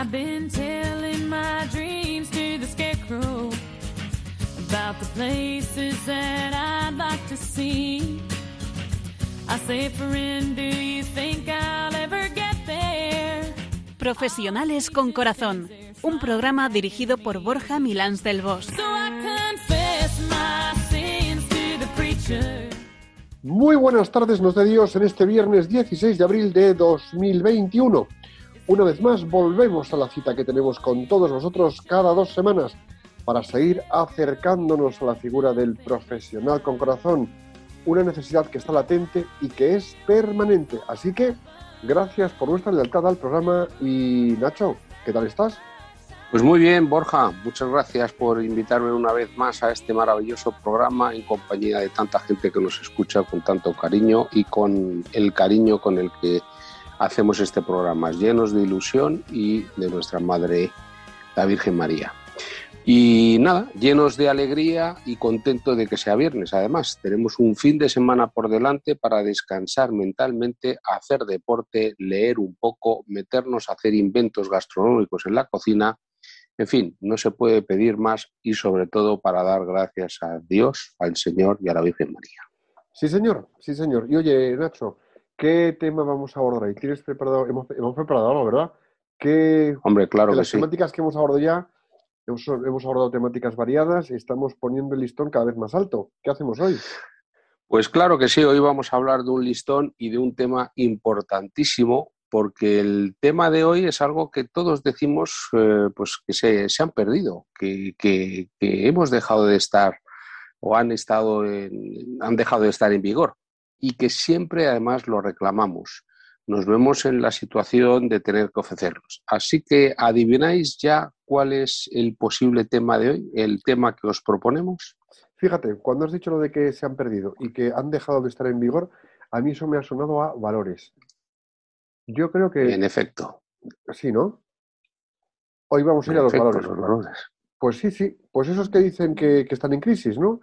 I've been telling my dreams to the scarecrow about the places that I'd like to see. I say, friend, do you think I'll ever get there? Profesionales con Corazón, un programa dirigido por Borja Milans del Bosch. So I confess my sins to the preacher. Muy buenas tardes, nos de Dios, en este viernes 16 de abril de 2021. Una vez más, volvemos a la cita que tenemos con todos vosotros cada dos semanas para seguir acercándonos a la figura del profesional con corazón, una necesidad que está latente y que es permanente. Así que, gracias por vuestra lealtad al programa y Nacho, ¿qué tal estás? Pues muy bien, Borja, muchas gracias por invitarme una vez más a este maravilloso programa en compañía de tanta gente que nos escucha con tanto cariño y con el cariño con el que hacemos este programa, llenos de ilusión y de nuestra Madre, la Virgen María. Y nada, llenos de alegría y contento de que sea viernes. Además, tenemos un fin de semana por delante para descansar mentalmente, hacer deporte, leer un poco, meternos a hacer inventos gastronómicos en la cocina. En fin, no se puede pedir más y sobre todo para dar gracias a Dios, al Señor y a la Virgen María. Sí, señor, sí, señor. Y oye, Nacho, ¿qué tema vamos a abordar ahí? ¿Tienes preparado? Hemos, hemos preparado algo, ¿verdad? ¿Qué, Hombre, claro de que las sí. temáticas que hemos abordado ya, hemos, hemos abordado temáticas variadas y estamos poniendo el listón cada vez más alto. ¿Qué hacemos hoy? Pues claro que sí, hoy vamos a hablar de un listón y de un tema importantísimo, porque el tema de hoy es algo que todos decimos eh, pues que se, se han perdido, que, que- que hemos dejado de estar o han, estado en- han dejado de estar en vigor y que siempre además lo reclamamos. Nos vemos en la situación de tener que ofrecerlos. Así que adivináis ya cuál es el posible tema de hoy, el tema que os proponemos. Fíjate, cuando has dicho lo de que se han perdido y que han dejado de estar en vigor, a mí eso me ha sonado a valores. Yo creo que En efecto, sí, ¿no? Hoy vamos a ir en a los efecto, valores. los valores. Pues sí, sí, pues esos que dicen que, que están en crisis, ¿no?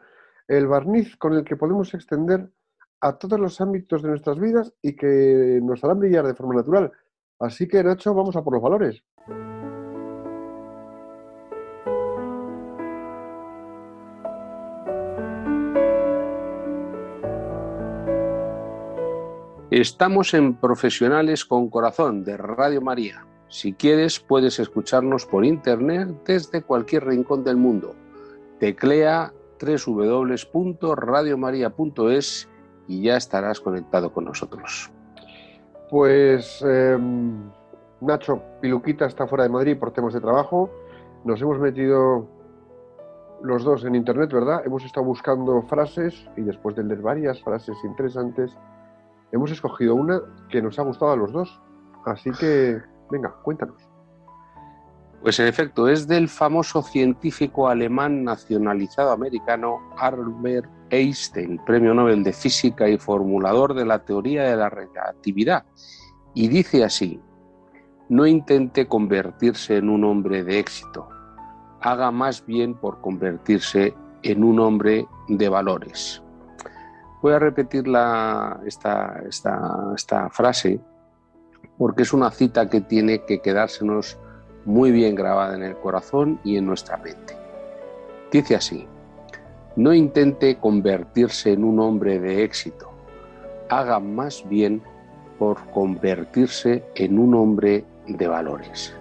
El barniz con el que podemos extender a todos los ámbitos de nuestras vidas y que nos harán brillar de forma natural. Así que, Nacho, vamos a por los valores. Estamos en Profesionales con Corazón de Radio María. Si quieres, puedes escucharnos por internet desde cualquier rincón del mundo. Teclea www.radiomaria.es y ya estarás conectado con nosotros. Pues em, Nacho Piluquita está fuera de Madrid por temas de trabajo. Nos hemos metido los dos en internet, ¿verdad? Hemos estado buscando frases y después de leer varias frases interesantes, hemos escogido una que nos ha gustado a los dos. Así que, venga, cuéntanos. Pues en efecto, es del famoso científico alemán nacionalizado americano Albert Einstein, premio Nobel de Física y formulador de la teoría de la relatividad. Y dice así, no intente convertirse en un hombre de éxito, haga más bien por convertirse en un hombre de valores. Voy a repetir la- esta, esta- esta frase porque es una cita que tiene que quedársenos muy bien grabada en el corazón y en nuestra mente. Dice así, no intente convertirse en un hombre de éxito, haga más bien por convertirse en un hombre de valores.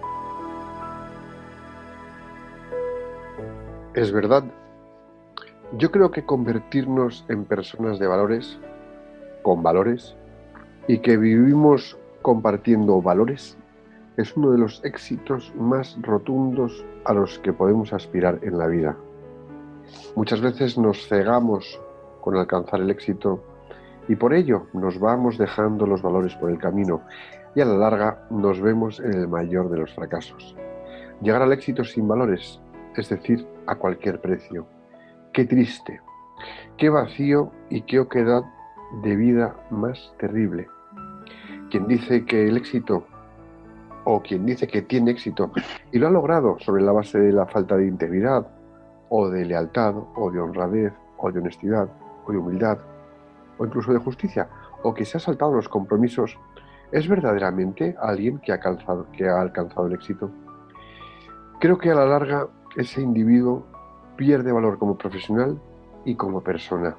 Es verdad. Yo creo que convertirnos en personas de valores, con valores, y que vivimos compartiendo valores, es uno de los éxitos más rotundos a los que podemos aspirar en la vida. Muchas veces nos cegamos con alcanzar el éxito y por ello nos vamos dejando los valores por el camino y a la larga nos vemos en el mayor de los fracasos. Llegar al éxito sin valores, es decir, a cualquier precio. Qué triste, qué vacío y qué oquedad de vida más terrible. Quien dice que el éxito o quien dice que tiene éxito y lo ha logrado sobre la base de la falta de integridad o de lealtad o de honradez o de honestidad o de humildad o incluso de justicia o que se ha saltado los compromisos, ¿es verdaderamente alguien que ha, alcanzado, que ha alcanzado el éxito? Creo que a la larga ese individuo pierde valor como profesional y como persona.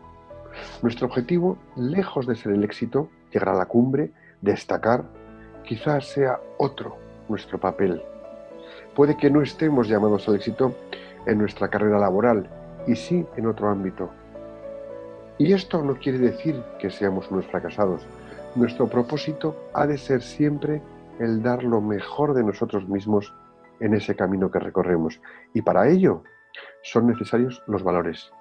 Nuestro objetivo, lejos de ser el éxito, llegar a la cumbre, destacar, quizás sea otro nuestro papel. Puede que no estemos llamados al éxito en nuestra carrera laboral y sí en otro ámbito. Y esto no quiere decir que seamos unos fracasados. Nuestro propósito ha de ser siempre el dar lo mejor de nosotros mismos en ese camino que recorremos. Y para ello son necesarios los valores.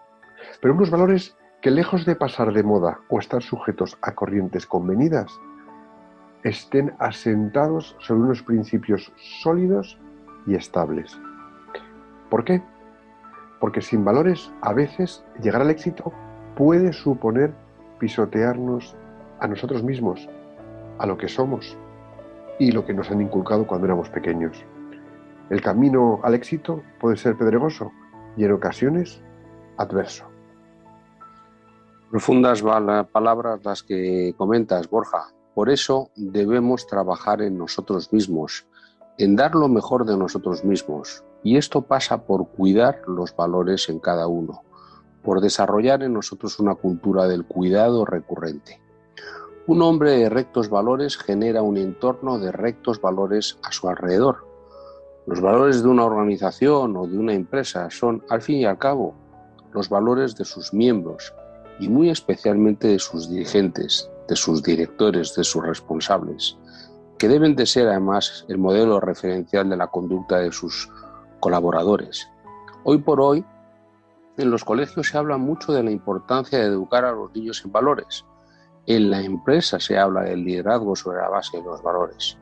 Pero unos valores que lejos de pasar de moda o estar sujetos a corrientes convenidas, estén asentados sobre unos principios sólidos y estables. ¿Por qué? Porque sin valores a veces llegar al éxito puede suponer pisotearnos a nosotros mismos, a lo que somos y lo que nos han inculcado cuando éramos pequeños. El camino al éxito puede ser pedregoso y en ocasiones adverso. Profundas palabras las que comentas, Borja. Por eso debemos trabajar en nosotros mismos, en dar lo mejor de nosotros mismos. Y esto pasa por cuidar los valores en cada uno, por desarrollar en nosotros una cultura del cuidado recurrente. Un hombre de rectos valores genera un entorno de rectos valores a su alrededor. Los valores de una organización o de una empresa son, al fin y al cabo, los valores de sus miembros, y muy especialmente de sus dirigentes, de sus directores, de sus responsables, que deben de ser además el modelo referencial de la conducta de sus colaboradores. Hoy por hoy, en los colegios se habla mucho de la importancia de educar a los niños en valores. En la empresa se habla del liderazgo sobre la base de los valores.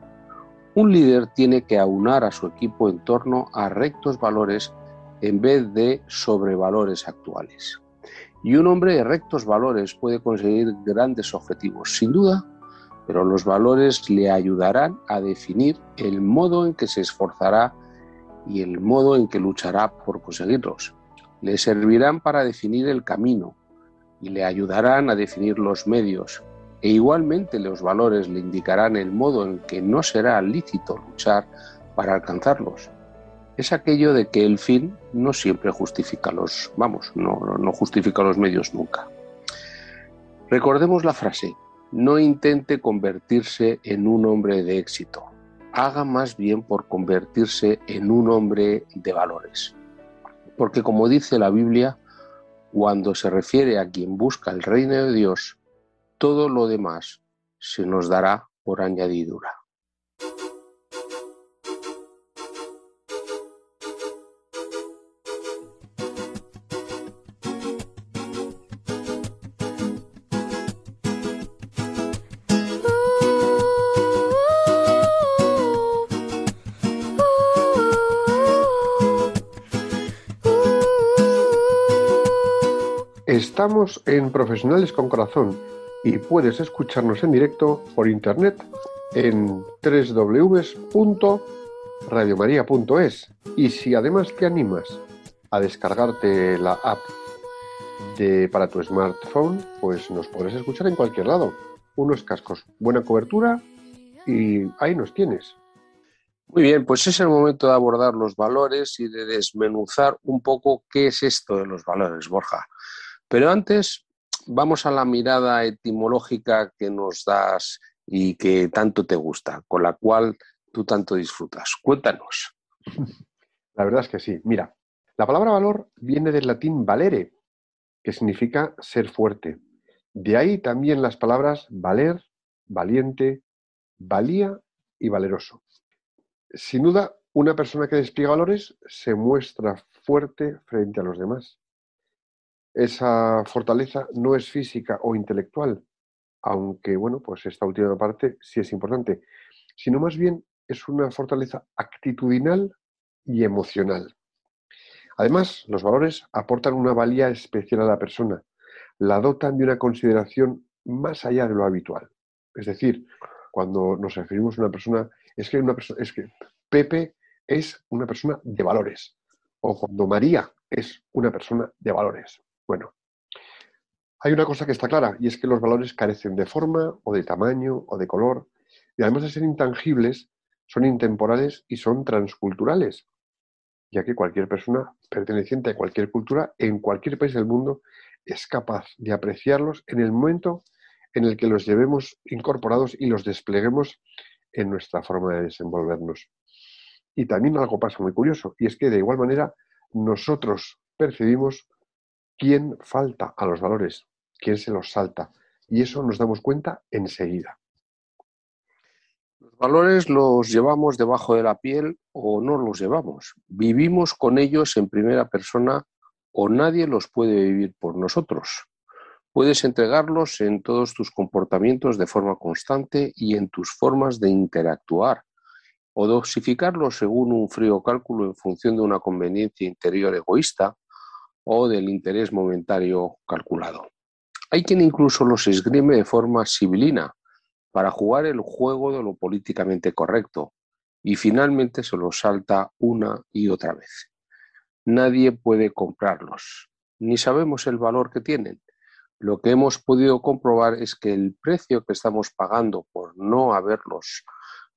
Un líder tiene que aunar a su equipo en torno a rectos valores en vez de sobrevalores actuales. Y un hombre de rectos valores puede conseguir grandes objetivos, sin duda, pero los valores le ayudarán a definir el modo en que se esforzará y el modo en que luchará por conseguirlos. Le servirán para definir el camino y le ayudarán a definir los medios. E igualmente los valores le indicarán el modo en que no será lícito luchar para alcanzarlos es aquello de que el fin no siempre justifica los, vamos, no, justifica los medios nunca. Recordemos la frase, no intente convertirse en un hombre de éxito, haga más bien por convertirse en un hombre de valores. Porque como dice la Biblia, cuando se refiere a quien busca el reino de Dios, todo lo demás se nos dará por añadidura. Estamos en Profesionales con Corazón y puedes escucharnos en directo por internet en www.radiomaria.es. Y si además te animas a descargarte la app de, para tu smartphone, pues nos podrás escuchar en cualquier lado. Unos cascos, buena cobertura y ahí nos tienes. Muy bien, pues es el momento de abordar los valores y de desmenuzar un poco qué es esto de los valores, Borja. Pero antes vamos a la mirada etimológica que nos das y que tanto te gusta, con la cual tú tanto disfrutas. Cuéntanos. La verdad es que sí. Mira, la palabra valor viene del latín valere, que significa ser fuerte. De ahí también las palabras valer, valiente, valía y valeroso. Sin duda, una persona que despliega valores se muestra fuerte frente a los demás esa fortaleza no es física o intelectual, aunque, bueno, pues esta última parte sí es importante, sino más bien es una fortaleza actitudinal y emocional. Además, los valores aportan una valía especial a la persona, la dotan de una consideración más allá de lo habitual. Es decir, cuando nos referimos a una persona, es que, una persona, es que Pepe es una persona de valores, o cuando María es una persona de valores. Bueno, hay una cosa que está clara y es que los valores carecen de forma o de tamaño o de color y además de ser intangibles, son intemporales y son transculturales. ya que cualquier persona perteneciente a cualquier cultura en cualquier país del mundo es capaz de apreciarlos en el momento en el que los llevemos incorporados y los despleguemos en nuestra forma de desenvolvernos. Y también algo pasa muy curioso, y es que de igual manera nosotros percibimos quién falta a los valores, quién se los salta, y eso nos damos cuenta enseguida. Los valores los llevamos debajo de la piel o no los llevamos. Vivimos con ellos en primera persona o nadie los puede vivir por nosotros. Puedes entregarlos en todos tus comportamientos de forma constante y en tus formas de interactuar, o dosificarlos según un frío cálculo en función de una conveniencia interior egoísta o del interés momentario calculado. Hay quien incluso los esgrime de forma sibilina para jugar el juego de lo políticamente correcto y finalmente se los salta una y otra vez. Nadie puede comprarlos, ni sabemos el valor que tienen lo que hemos podido comprobar es que el precio que estamos pagando por no haberlos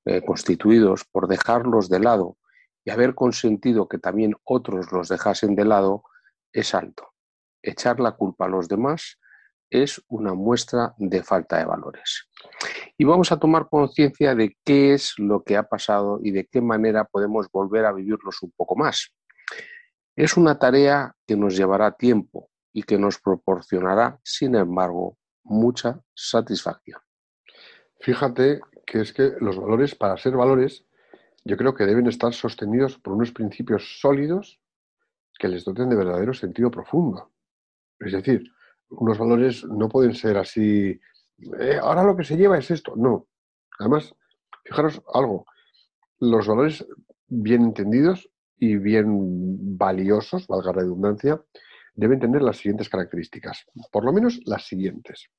eh, constituidos, por dejarlos de lado y haber consentido que también otros los dejasen de lado, es alto. Echar la culpa a los demás es una muestra de falta de valores. Y vamos a tomar conciencia de qué es lo que ha pasado y de qué manera podemos volver a vivirlos un poco más. Es una tarea que nos llevará tiempo, y que nos proporcionará, sin embargo, mucha satisfacción. Fíjate que es que los valores, para ser valores, yo creo que deben estar sostenidos por unos principios sólidos que les doten de verdadero sentido profundo. Es decir, unos valores no pueden ser así, eh, ahora lo que se lleva es esto. No. Además, fijaros algo, los valores bien entendidos y bien valiosos, valga la redundancia, deben tener las siguientes características, por lo menos las siguientes.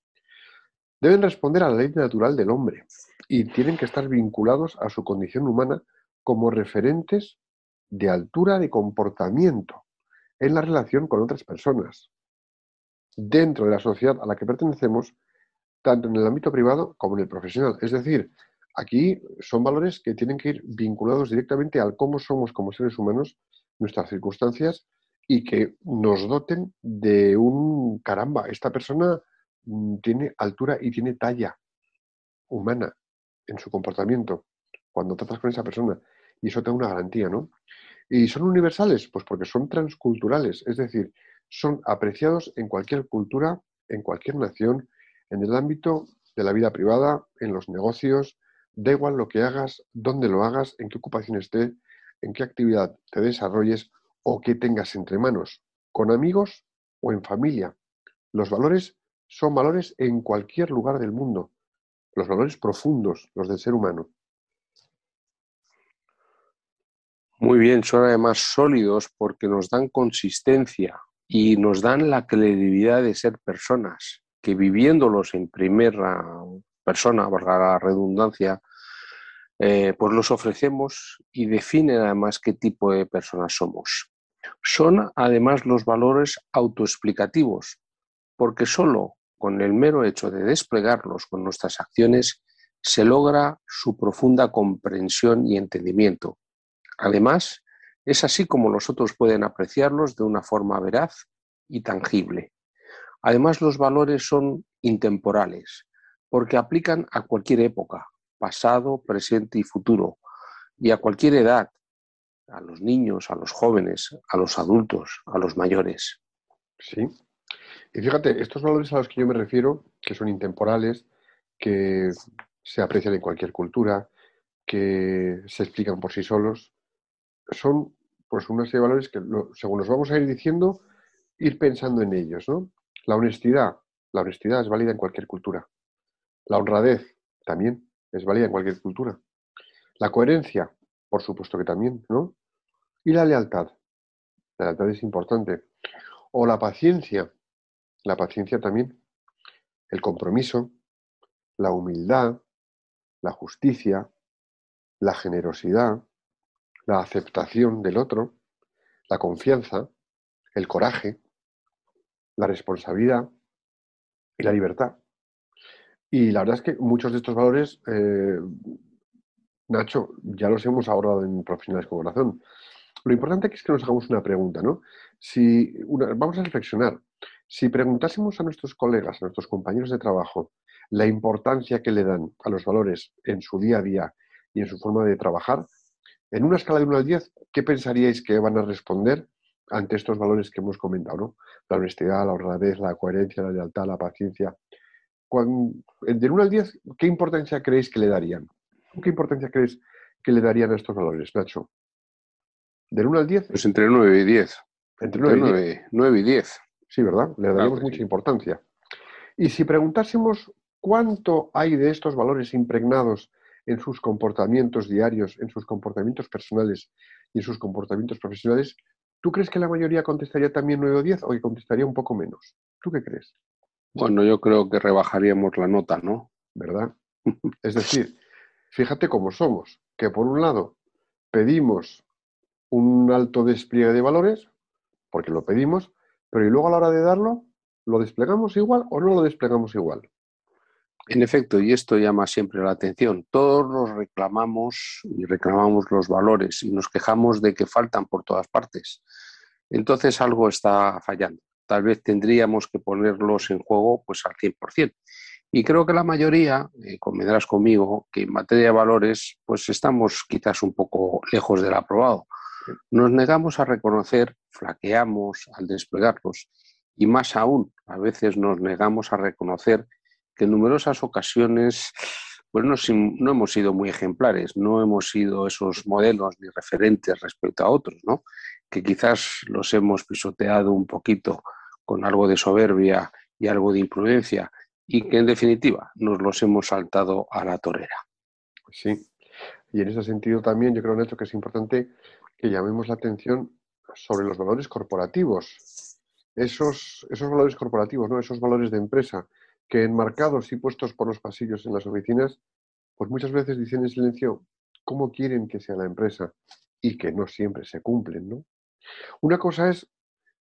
Deben responder a la ley natural del hombre y tienen que estar vinculados a su condición humana como referentes de altura de comportamiento en la relación con otras personas, dentro de la sociedad a la que pertenecemos, tanto en el ámbito privado como en el profesional. Es decir, aquí son valores que tienen que ir vinculados directamente al cómo somos como seres humanos, nuestras circunstancias y que nos doten de un caramba, esta persona mm, tiene altura y tiene talla humana en su comportamiento cuando tratas con esa persona. Y eso te da una garantía, ¿no? ¿Y son universales? Pues porque son transculturales, es decir, son apreciados en cualquier cultura, en cualquier nación, en el ámbito de la vida privada, en los negocios, da igual lo que hagas, dónde lo hagas, en qué ocupación esté, en qué actividad te desarrolles o que tengas entre manos, con amigos o en familia. Los valores son valores en cualquier lugar del mundo, los valores profundos, los del ser humano. Muy bien, son además sólidos porque nos dan consistencia y nos dan la credibilidad de ser personas que viviéndolos en primera persona, valga la redundancia, eh, pues los ofrecemos y definen además qué tipo de personas somos. Son además los valores autoexplicativos, porque solo con el mero hecho de desplegarlos con nuestras acciones se logra su profunda comprensión y entendimiento. Además, es así como los otros pueden apreciarlos de una forma veraz y tangible. Además, los valores son intemporales, porque aplican a cualquier época, pasado, presente y futuro, y a cualquier edad, a los niños, a los jóvenes, a los adultos, a los mayores. Sí. Y fíjate, estos valores a los que yo me refiero, que son intemporales, que se aprecian en cualquier cultura, que se explican por sí solos, son pues una serie de valores que según nos vamos a ir diciendo, ir pensando en ellos, ¿no? La honestidad, la honestidad es válida en cualquier cultura. La honradez también es válida en cualquier cultura. La coherencia, por supuesto que también, ¿no? Y la lealtad. La lealtad es importante. O la paciencia. La paciencia también. El compromiso, la humildad, la justicia, la generosidad, la aceptación del otro, la confianza, el coraje, la responsabilidad y la libertad. Y la verdad es que muchos de estos valores, eh, Nacho, ya los hemos abordado en Profesionales con Corazón. lo importante es que nos hagamos una pregunta, ¿no? Si vamos a reflexionar. Si preguntásemos a nuestros colegas, a nuestros compañeros de trabajo, la importancia que le dan a los valores en su día a día y en su forma de trabajar, en una escala de 1 al 10, ¿qué pensaríais que van a responder ante estos valores que hemos comentado? ¿no? La honestidad, la honradez, la coherencia, la lealtad, la paciencia. Cuando, de 1 al 10, ¿qué importancia creéis que le darían? ¿Qué importancia creéis que le darían a estos valores, Nacho? ¿Del 1 al 10? Pues entre 9 y 10. Entre 9, 9, y 10. Sí, ¿verdad? Le daríamos mucha importancia. Y si preguntásemos cuánto hay de estos valores impregnados en sus comportamientos diarios, en sus comportamientos personales y en sus comportamientos profesionales, ¿tú crees que la mayoría contestaría también 9 o 10 o que contestaría un poco menos? ¿Tú qué crees? Bueno, yo creo que rebajaríamos la nota, ¿no? ¿Verdad? es decir, fíjate cómo somos, que por un lado pedimos un alto despliegue de valores, porque lo pedimos, pero y luego a la hora de darlo, ¿lo desplegamos igual o no lo desplegamos igual? En efecto, y esto llama siempre la atención, todos nos reclamamos y reclamamos los valores y nos quejamos de que faltan por todas partes. Entonces algo está fallando. Tal vez tendríamos que ponerlos en juego pues al 100%. Y creo que la mayoría, eh, convendrás conmigo, que en materia de valores pues estamos quizás un poco lejos del aprobado. Nos negamos a reconocer, flaqueamos al desplegarlos y más aún, a veces nos negamos a reconocer que en numerosas ocasiones pues no, no, hemos sido muy ejemplares, no hemos sido esos modelos ni referentes respecto a otros, ¿no? que quizás los hemos pisoteado un poquito con algo de soberbia y algo de imprudencia y que en definitiva nos los hemos saltado a la torera. Sí, y en ese sentido también yo creo, Neto, que es importante que llamemos la atención sobre los valores corporativos. Esos, esos valores corporativos, ¿no? esos valores de empresa, que enmarcados y puestos por los pasillos en las oficinas, pues muchas veces dicen en silencio cómo quieren que sea la empresa y que no siempre se cumplen, ¿no? Una cosa es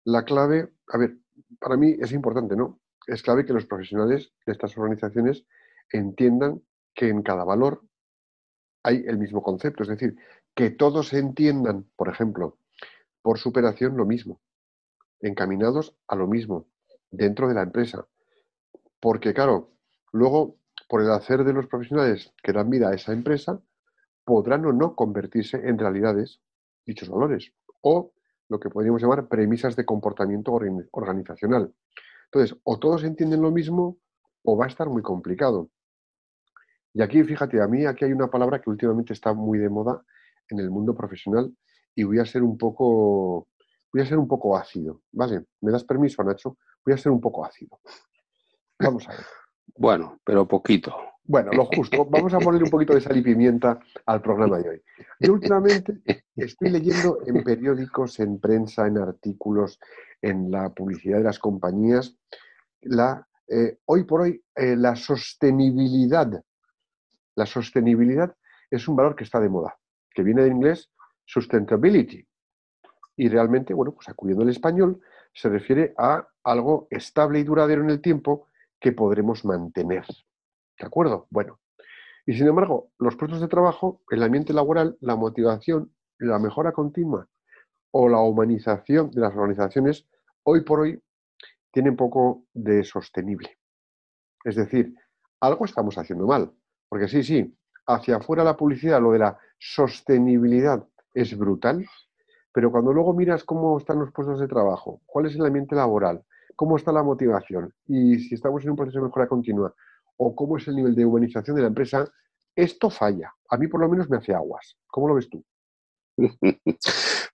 la clave, a ver, para mí es importante, ¿no? Es clave que los profesionales de estas organizaciones entiendan que en cada valor hay el mismo concepto, es decir, que todos entiendan, por ejemplo, por superación lo mismo, encaminados a lo mismo, dentro de la empresa. Porque, claro, luego, por el hacer de los profesionales que dan vida a esa empresa, podrán o no convertirse en realidades dichos valores o lo que podríamos llamar premisas de comportamiento organizacional. Entonces, o todos entienden lo mismo o va a estar muy complicado. Y aquí, fíjate, a mí aquí hay una palabra que últimamente está muy de moda en el mundo profesional y voy a ser un poco, voy a ser un poco ácido, ¿vale? ¿Me das permiso, Nacho? Voy a ser un poco ácido. Vamos a ver. Bueno, pero poquito. Bueno, lo justo. Vamos a ponerle un poquito de sal y pimienta al programa de hoy. Yo últimamente estoy leyendo en periódicos, en prensa, en artículos, en la publicidad de las compañías, la, eh, hoy por hoy eh, la sostenibilidad. La sostenibilidad es un valor que está de moda que viene de inglés sustainability. Y realmente, bueno, pues acudiendo al español, se refiere a algo estable y duradero en el tiempo que podremos mantener. ¿De acuerdo? Bueno. Y sin embargo, los puestos de trabajo, el ambiente laboral, la motivación, la mejora continua o la humanización de las organizaciones, hoy por hoy tienen poco de sostenible. Es decir, algo estamos haciendo mal. Porque sí, sí, hacia afuera la publicidad, lo de la sostenibilidad es brutal, pero cuando luego miras cómo están los puestos de trabajo, cuál es el ambiente laboral, cómo está la motivación y si estamos en un proceso de mejora continua o cómo es el nivel de humanización de la empresa, esto falla. A mí por lo menos me hace aguas. ¿Cómo lo ves tú?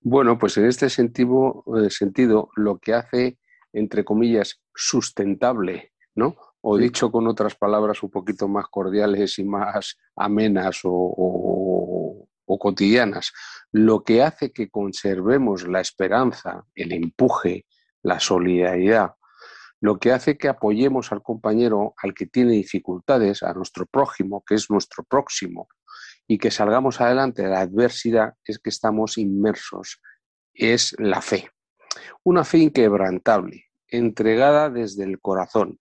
Bueno, pues en este sentido, eh, sentido lo que hace, entre comillas, sustentable, ¿no? o dicho con otras palabras un poquito más cordiales y más amenas o, cotidianas, lo que hace que conservemos la esperanza, el empuje, la solidaridad, lo que hace que apoyemos al compañero, al que tiene dificultades, a nuestro prójimo, que es nuestro próximo, y que salgamos adelante de la adversidad, es que estamos inmersos, es la fe. Una fe inquebrantable, entregada desde el corazón,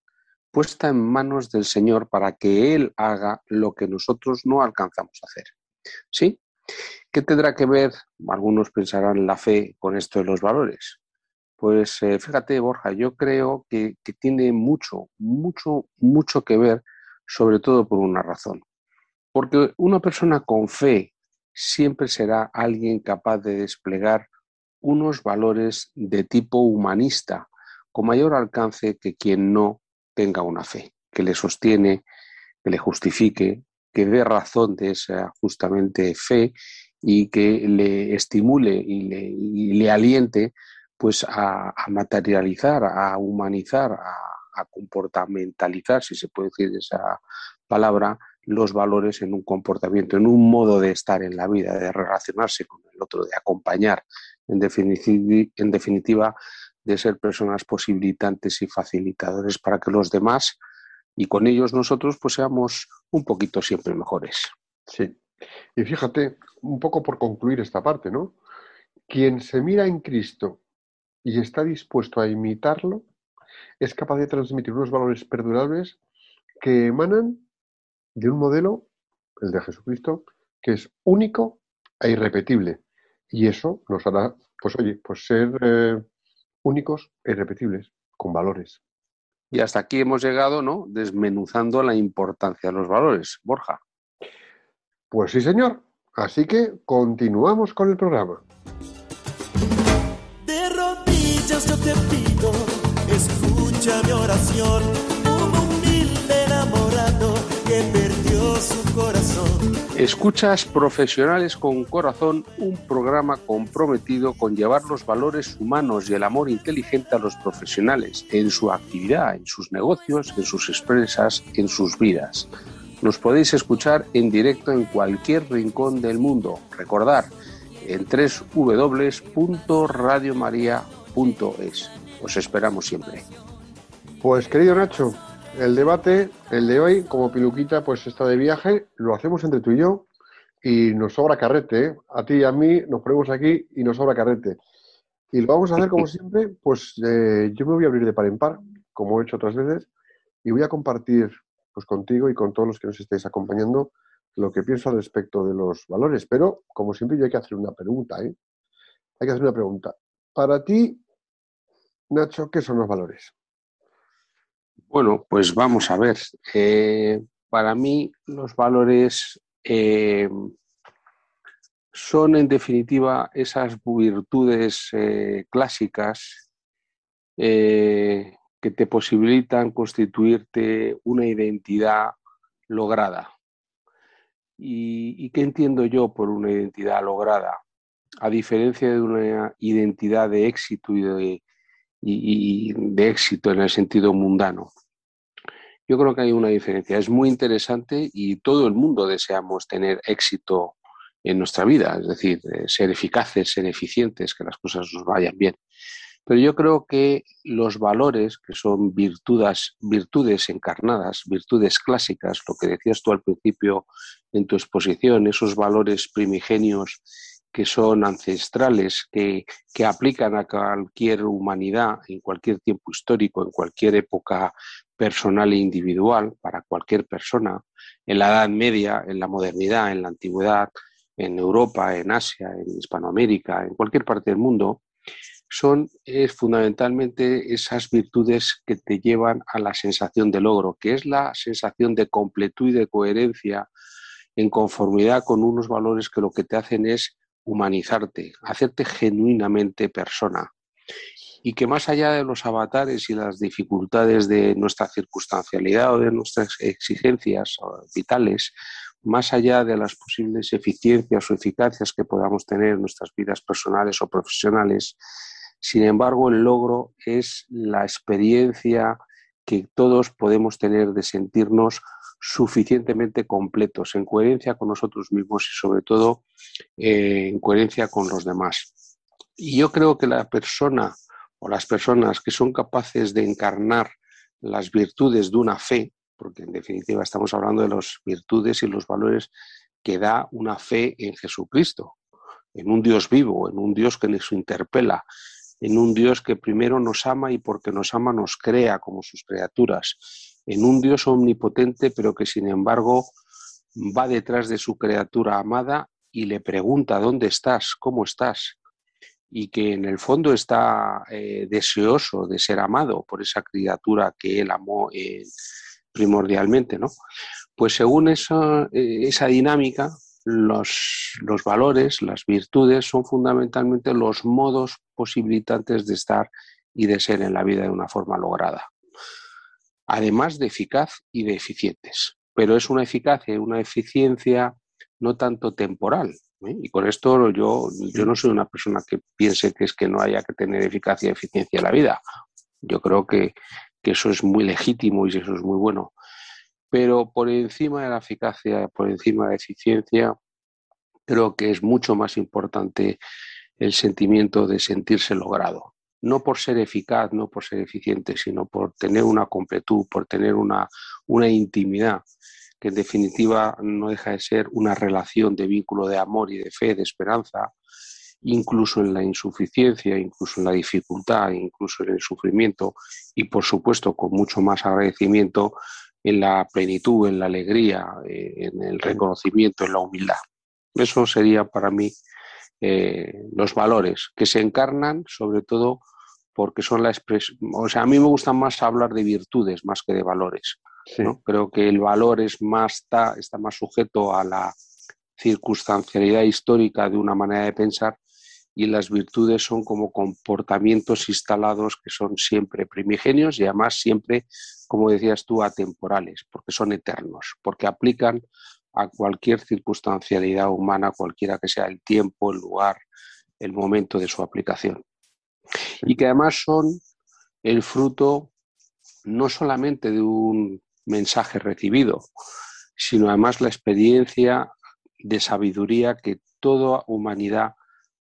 puesta en manos del Señor para que Él haga lo que nosotros no alcanzamos a hacer. ¿Sí? ¿Qué tendrá que ver, algunos pensarán, la fe con esto de los valores? Pues eh, fíjate, Borja, yo creo que, que tiene mucho, mucho, mucho que ver, sobre todo por una razón. Porque una persona con fe siempre será alguien capaz de desplegar unos valores de tipo humanista, con mayor alcance que quien no tenga una fe, que le sostiene, que le justifique, que dé razón de esa justamente fe y que le estimule y le, aliente pues a, materializar, a humanizar, a, comportamentalizar, si se puede decir esa palabra, los valores en un comportamiento, en un modo de estar en la vida, de relacionarse con el otro, de acompañar, en definitiva de ser personas posibilitantes y facilitadores para que los demás y con ellos nosotros pues seamos un poquito siempre mejores. Sí. Y fíjate, un poco por concluir esta parte, ¿no? Quien se mira en Cristo y está dispuesto a imitarlo, es capaz de transmitir unos valores perdurables que emanan de un modelo, el de Jesucristo, que es único e irrepetible. Y eso nos hará, pues oye, pues ser eh, únicos e irrepetibles, con valores. Y hasta aquí hemos llegado, ¿no? Desmenuzando la importancia de los valores. Borja. Pues sí, señor. Así que continuamos con el programa. Escuchas Profesionales con Corazón, un programa comprometido con llevar los valores humanos y el amor inteligente a los profesionales en su actividad, en sus negocios, en sus empresas, en sus vidas. Nos podéis escuchar en directo en cualquier rincón del mundo. Recordar en www.radiomaria.es. Os esperamos siempre. Pues querido Nacho, el debate, el de hoy, como Piluquita pues está de viaje, lo hacemos entre tú y yo y nos sobra carrete. ¿eh? A ti y a mí nos ponemos aquí y nos sobra carrete. Y lo vamos a hacer como siempre, pues eh, yo me voy a abrir de par en par, como he hecho otras veces, y voy a compartir pues contigo y con todos los que nos estéis acompañando lo que pienso al respecto de los valores. Pero, como siempre, yo hay que hacer una pregunta, ¿eh? Hay que hacer una pregunta. Para ti, Nacho, ¿qué son los valores? Bueno, pues vamos a ver. Eh, para mí los valores eh, son en definitiva esas virtudes eh, clásicas que te posibilitan constituirte una identidad lograda. ¿Y, qué entiendo yo por una identidad lograda? A diferencia de una identidad de éxito y de éxito en el sentido mundano. Yo creo que hay una diferencia. Es muy interesante y todo el mundo deseamos tener éxito en nuestra vida, es decir, eh, ser eficaces, ser eficientes, que las cosas nos vayan bien. Pero yo creo que los valores, que son virtudes, virtudes encarnadas, virtudes clásicas, lo que decías tú al principio en tu exposición, esos valores primigenios que son ancestrales, que, que, aplican a cualquier humanidad, en cualquier tiempo histórico, en cualquier época personal e individual para cualquier persona, en la Edad Media, en la modernidad, en la antigüedad, en Europa, en Asia, en Hispanoamérica, en cualquier parte del mundo, son fundamentalmente esas virtudes que te llevan a la sensación de logro, que es la sensación de completud y de coherencia en conformidad con unos valores que lo que te hacen es humanizarte, hacerte genuinamente persona y que más allá de los avatares y las dificultades de nuestra circunstancialidad o de nuestras exigencias vitales, más allá de las posibles eficiencias o eficacias que podamos tener en nuestras vidas personales o profesionales, sin embargo, el logro es la experiencia que todos podemos tener de sentirnos suficientemente completos, en coherencia con nosotros mismos y sobre todo eh, en coherencia con los demás. Y yo creo que la persona o las personas que son capaces de encarnar las virtudes de una fe, porque en definitiva estamos hablando de las virtudes y los valores que da una fe en Jesucristo, en un Dios vivo, en un Dios que nos interpela, en un Dios que primero nos ama y porque nos ama nos crea como sus criaturas, en un Dios omnipotente pero que sin embargo va detrás de su criatura amada y le pregunta dónde estás, cómo estás, y que en el fondo está eh, deseoso de ser amado por esa criatura que él amó eh, primordialmente, ¿no? Pues según esa, eh, esa dinámica, los, los, valores, las virtudes son fundamentalmente los modos posibilitantes de estar y de ser en la vida de una forma lograda, además de eficaz y de eficientes. Pero es una eficacia y una eficiencia no tanto temporal. ¿Eh? Y con esto yo, yo no soy una persona que piense que es que no haya que tener eficacia y eficiencia en la vida. Yo creo que, que eso es muy legítimo y eso es muy bueno. Pero por encima de la eficacia, por encima de la eficiencia, creo que es mucho más importante el sentimiento de sentirse logrado. No por ser eficaz, no por ser eficiente, sino por tener una completud, por tener una, una intimidad que en definitiva no deja de ser una relación de vínculo de amor y de fe, de esperanza, incluso en la insuficiencia, incluso en la dificultad, incluso en el sufrimiento y por supuesto con mucho más agradecimiento en la plenitud, en la alegría, eh, en el reconocimiento, en la humildad. Eso sería para mí eh, los valores que se encarnan sobre todo porque son la expresión, o sea, a mí me gusta más hablar de virtudes más que de valores. Creo que el valor es más, está, está más sujeto a la circunstancialidad histórica de una manera de pensar y las virtudes son como comportamientos instalados que son siempre primigenios y además siempre, como decías tú, atemporales, porque son eternos, porque aplican a cualquier circunstancialidad humana, cualquiera que sea el tiempo, el lugar, el momento de su aplicación. Y que además son el fruto no solamente de un mensaje recibido, sino además la experiencia de sabiduría que toda humanidad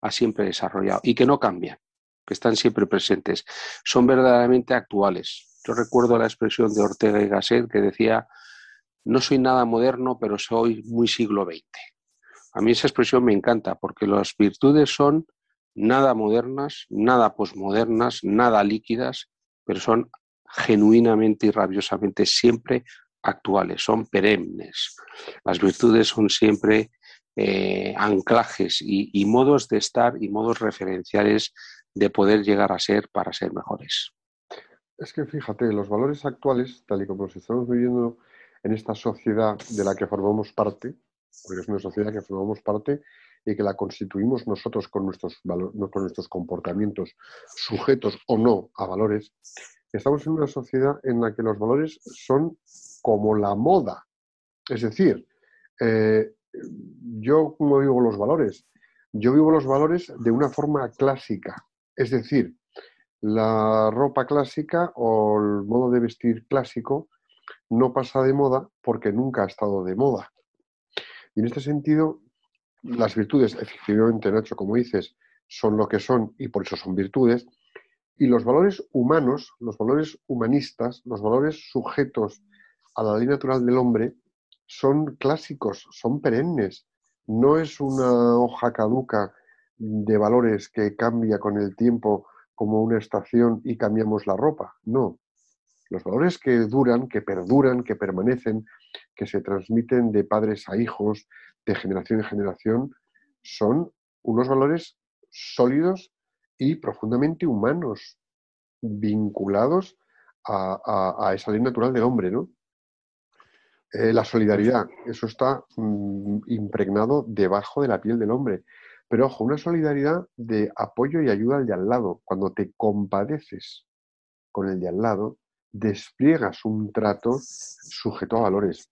ha siempre desarrollado y que no cambian, que están siempre presentes, son verdaderamente actuales. Yo recuerdo la expresión de Ortega y Gasset que decía, no soy nada moderno, pero soy muy siglo XX. A mí esa expresión me encanta porque las virtudes son nada modernas, nada posmodernas, nada líquidas, pero son genuinamente y rabiosamente siempre actuales, son perennes. Las virtudes son siempre eh, anclajes y, modos de estar y modos referenciales de poder llegar a ser para ser mejores. Es que fíjate, los valores actuales, tal y como los estamos viviendo en esta sociedad de la que formamos parte, porque es una sociedad que formamos parte y que la constituimos nosotros con nuestros, con nuestros comportamientos sujetos o no a valores, estamos en una sociedad en la que los valores son como la moda. Es decir, eh, yo como vivo los valores, yo vivo los valores de una forma clásica. Es decir, la ropa clásica o el modo de vestir clásico no pasa de moda porque nunca ha estado de moda. Y en este sentido, las virtudes, efectivamente, Nacho, como dices, son lo que son y por eso son virtudes, y los valores humanos, los valores humanistas, los valores sujetos a la ley natural del hombre, son clásicos, son perennes. No es una hoja caduca de valores que cambia con el tiempo como una estación y cambiamos la ropa. No. Los valores que duran, que perduran, que permanecen, que se transmiten de padres a hijos, de generación en generación, son unos valores sólidos y profundamente humanos, vinculados a, esa ley natural del hombre, ¿no? Eh, la solidaridad, eso está mm, impregnado debajo de la piel del hombre. Pero ojo, una solidaridad de apoyo y ayuda al de al lado. Cuando te compadeces con el de al lado, despliegas un trato sujeto a valores.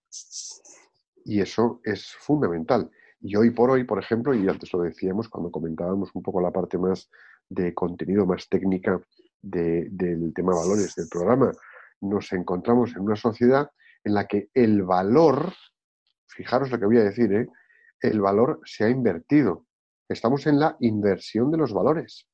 Y eso es fundamental. Y hoy por hoy, por ejemplo, y antes lo decíamos cuando comentábamos un poco la parte más de contenido, más técnica del tema valores del programa, nos encontramos en una sociedad en la que el valor, fijaros lo que voy a decir, ¿eh? el valor se ha invertido. Estamos en la inversión de los valores.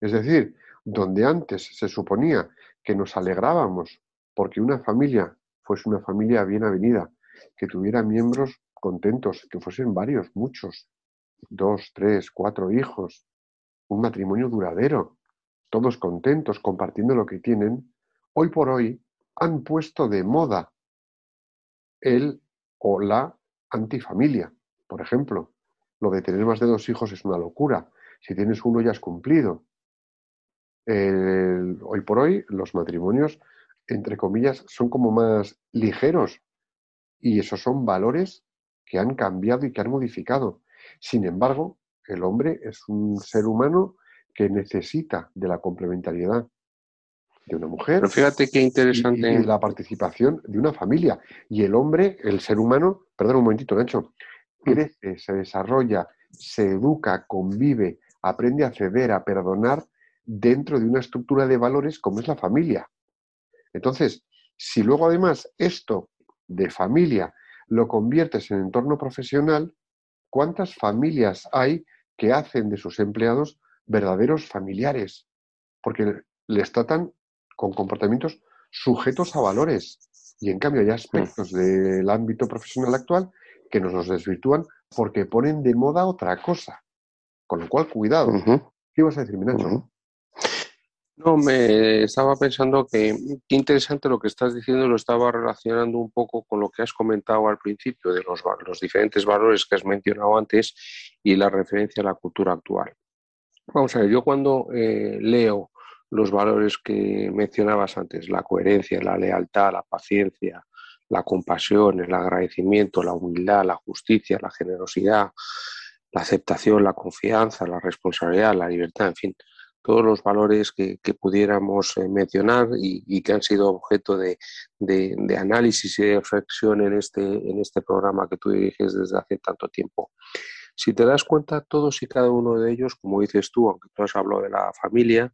Es decir, donde antes se suponía que nos alegrábamos porque una familia fuese una familia bien avenida, que tuviera miembros contentos, que fuesen varios, muchos, dos, tres, cuatro hijos, un matrimonio duradero, todos contentos, compartiendo lo que tienen, hoy por hoy han puesto de moda el o la antifamilia. Por ejemplo, lo de tener más de dos hijos es una locura. Si tienes uno ya has cumplido. hoy por hoy los matrimonios, entre comillas, son como más ligeros. Y esos son valores que han cambiado y que han modificado. Sin embargo, el hombre es un ser humano que necesita de la complementariedad de una mujer. Pero fíjate qué interesante. Y, la participación de una familia. Y el hombre, el ser humano, perdón un momentito, Nacho, crece, se desarrolla, se educa, convive, aprende a ceder, a perdonar dentro de una estructura de valores como es la familia. Entonces, si luego además esto de familia lo conviertes en entorno profesional, ¿cuántas familias hay que hacen de sus empleados verdaderos familiares? Porque les tratan con comportamientos sujetos a valores. Y en cambio hay aspectos del ámbito profesional actual que nos los desvirtúan porque ponen de moda otra cosa. Con lo cual, cuidado. ¿Qué ibas a decir, Minacho? No, me estaba pensando que interesante lo que estás diciendo, lo estaba relacionando un poco con lo que has comentado al principio de los, los diferentes valores que has mencionado antes y la referencia a la cultura actual. Vamos a ver, yo cuando eh, leo los valores que mencionabas antes, la coherencia, la lealtad, la paciencia, la compasión, el agradecimiento, la humildad, la justicia, la generosidad, la aceptación, la confianza, la responsabilidad, la libertad, en fin, todos los valores que, pudiéramos eh, mencionar y, que han sido objeto de, análisis y de reflexión en este, en este programa que tú diriges desde hace tanto tiempo. Si te das cuenta, todos y cada uno de ellos, como dices tú, aunque tú has hablado de la familia,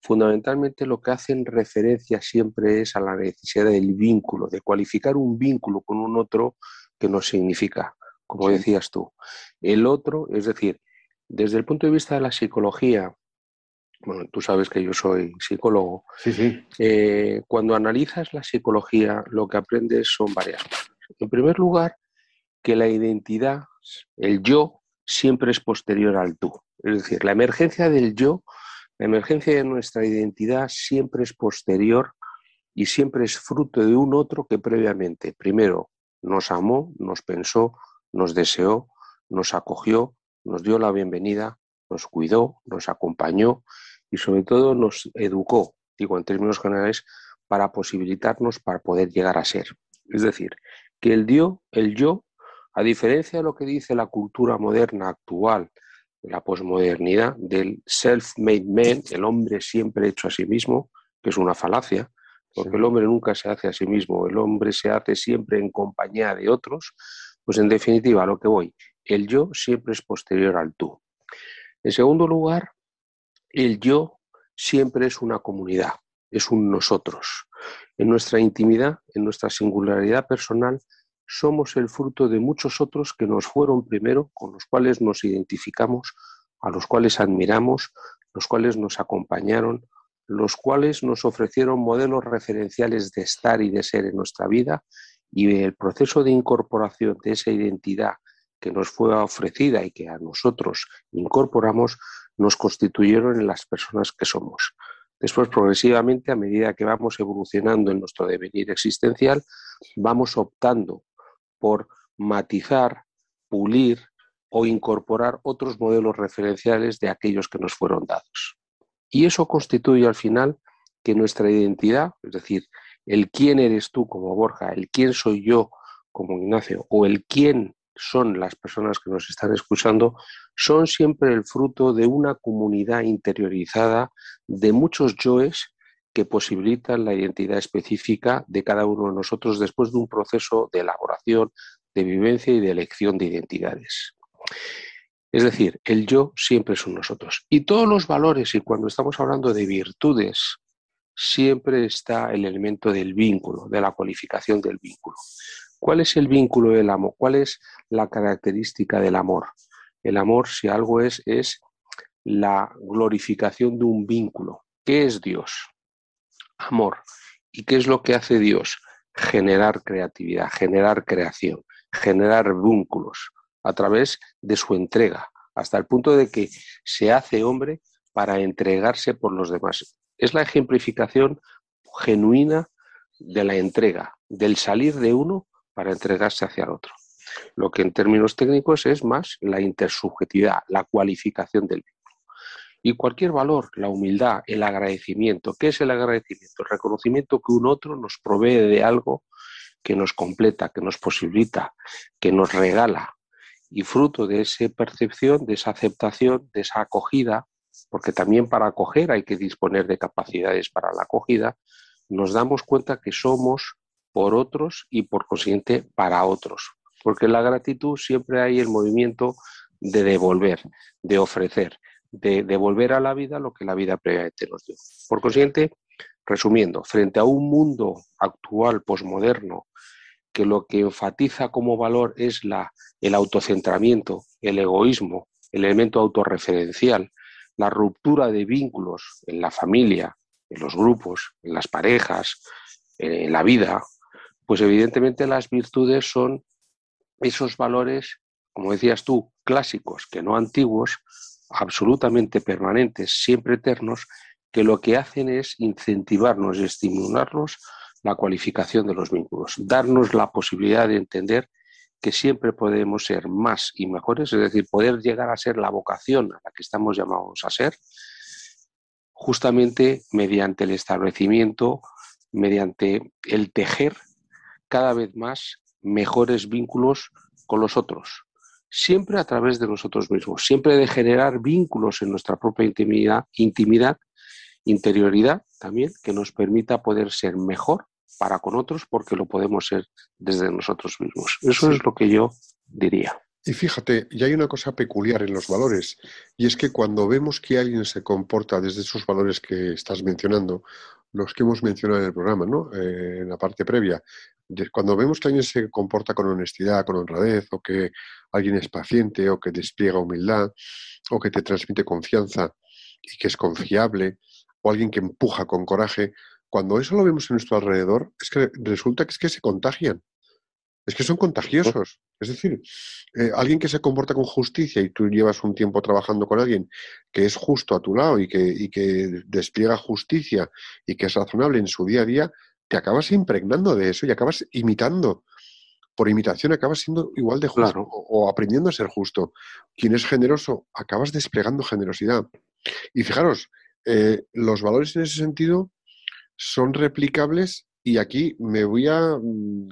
fundamentalmente lo que hacen referencia siempre es a la necesidad del vínculo, de cualificar un vínculo con un otro que nos significa, como decías tú. El otro, es decir, desde el punto de vista de la psicología, bueno, tú sabes que yo soy psicólogo. Sí, sí. Eh, cuando analizas la psicología, lo que aprendes son varias cosas. En primer lugar, que la identidad, el yo, siempre es posterior al tú. Es decir, la emergencia del yo la emergencia de nuestra identidad siempre es posterior y siempre es fruto de un otro que previamente, primero, nos amó, nos pensó, nos deseó, nos acogió, nos dio la bienvenida, nos cuidó, nos acompañó y sobre todo nos educó, digo en términos generales, para posibilitarnos para poder llegar a ser. Es decir, que el, dio, el yo, a diferencia de lo que dice la cultura moderna actual, la posmodernidad del self-made man, el hombre siempre hecho a sí mismo, que es una falacia, porque el hombre nunca se hace a sí mismo, el hombre se hace siempre en compañía de otros, pues en definitiva, a lo que voy, el yo siempre es posterior al tú. En segundo lugar, el yo siempre es una comunidad, es un nosotros. En nuestra intimidad, en nuestra singularidad personal, somos el fruto de muchos otros que nos fueron primero, con los cuales nos identificamos, a los cuales admiramos, los cuales nos acompañaron, los cuales nos ofrecieron modelos referenciales de estar y de ser en nuestra vida y el proceso de incorporación de esa identidad que nos fue ofrecida y que a nosotros incorporamos, nos constituyeron en las personas que somos. Después, progresivamente, a medida que vamos evolucionando en nuestro devenir existencial, vamos optando por matizar, pulir o incorporar otros modelos referenciales de aquellos que nos fueron dados. Y eso constituye al final que nuestra identidad, es decir, el quién eres tú como Borja, el quién soy yo como Ignacio, o el quién son las personas que nos están escuchando, son siempre el fruto de una comunidad interiorizada de muchos yoes que posibilitan la identidad específica de cada uno de nosotros después de un proceso de elaboración, de vivencia y de elección de identidades. Es decir, el yo siempre es un nosotros. Y todos los valores, y cuando estamos hablando de virtudes, siempre está el elemento del vínculo, de la cualificación del vínculo. ¿Cuál es el vínculo del amor? ¿Cuál es la característica del amor? El amor, si algo es, es la glorificación de un vínculo. ¿Qué es Dios? amor. ¿Y qué es lo que hace Dios? Generar creatividad, generar creación, generar vínculos a través de su entrega, hasta el punto de que se hace hombre para entregarse por los demás. Es la ejemplificación genuina de la entrega, del salir de uno para entregarse hacia el otro. Lo que en términos técnicos es más la intersubjetividad, la cualificación del vínculo. Y cualquier valor, la humildad, el agradecimiento. ¿Qué es el agradecimiento? El reconocimiento que un otro nos provee de algo que nos completa, que nos posibilita, que nos regala. Y fruto de esa percepción, de esa aceptación, de esa acogida, porque también para acoger hay que disponer de capacidades para la acogida, nos damos cuenta que somos por otros y por consiguiente para otros. Porque en la gratitud siempre hay el movimiento de devolver, de ofrecer, de devolver a la vida lo que la vida previamente nos dio. Por consiguiente, resumiendo, frente a un mundo actual, posmoderno, que lo que enfatiza como valor es la, el autocentramiento, el egoísmo, el elemento autorreferencial, la ruptura de vínculos en la familia, en los grupos, en las parejas, en la vida, pues evidentemente las virtudes son esos valores, como decías tú, clásicos, que no antiguos, absolutamente permanentes, siempre eternos, que lo que hacen es incentivarnos y estimularnos la cualificación de los vínculos, darnos la posibilidad de entender que siempre podemos ser más y mejores, es decir, poder llegar a ser la vocación a la que estamos llamados a ser, justamente mediante el establecimiento, mediante el tejer cada vez más mejores vínculos con los otros, siempre a través de nosotros mismos, siempre de generar vínculos en nuestra propia intimidad, intimidad, interioridad también, que nos permita poder ser mejor para con otros porque lo podemos ser desde nosotros mismos. Eso es lo que yo diría. Y fíjate, y hay una cosa peculiar en los valores, y es que cuando vemos que alguien se comporta desde esos valores que estás mencionando, los que hemos mencionado en el programa, ¿no? Eh, en la parte previa, cuando vemos que alguien se comporta con honestidad, con honradez, o que alguien es paciente, o que despliega humildad, o que te transmite confianza y que es confiable, o alguien que empuja con coraje, cuando eso lo vemos en nuestro alrededor, es que resulta que es que se contagian. Es que son contagiosos. Es decir, eh, alguien que se comporta con justicia y tú llevas un tiempo trabajando con alguien que es justo a tu lado y que, que despliega justicia y que es razonable en su día a día, te acabas impregnando de eso y acabas imitando. Por imitación acabas siendo igual de justo o, aprendiendo a ser justo. Quien es generoso, acabas desplegando generosidad. Y fijaros, eh, los valores en ese sentido son replicables y aquí me voy a mm,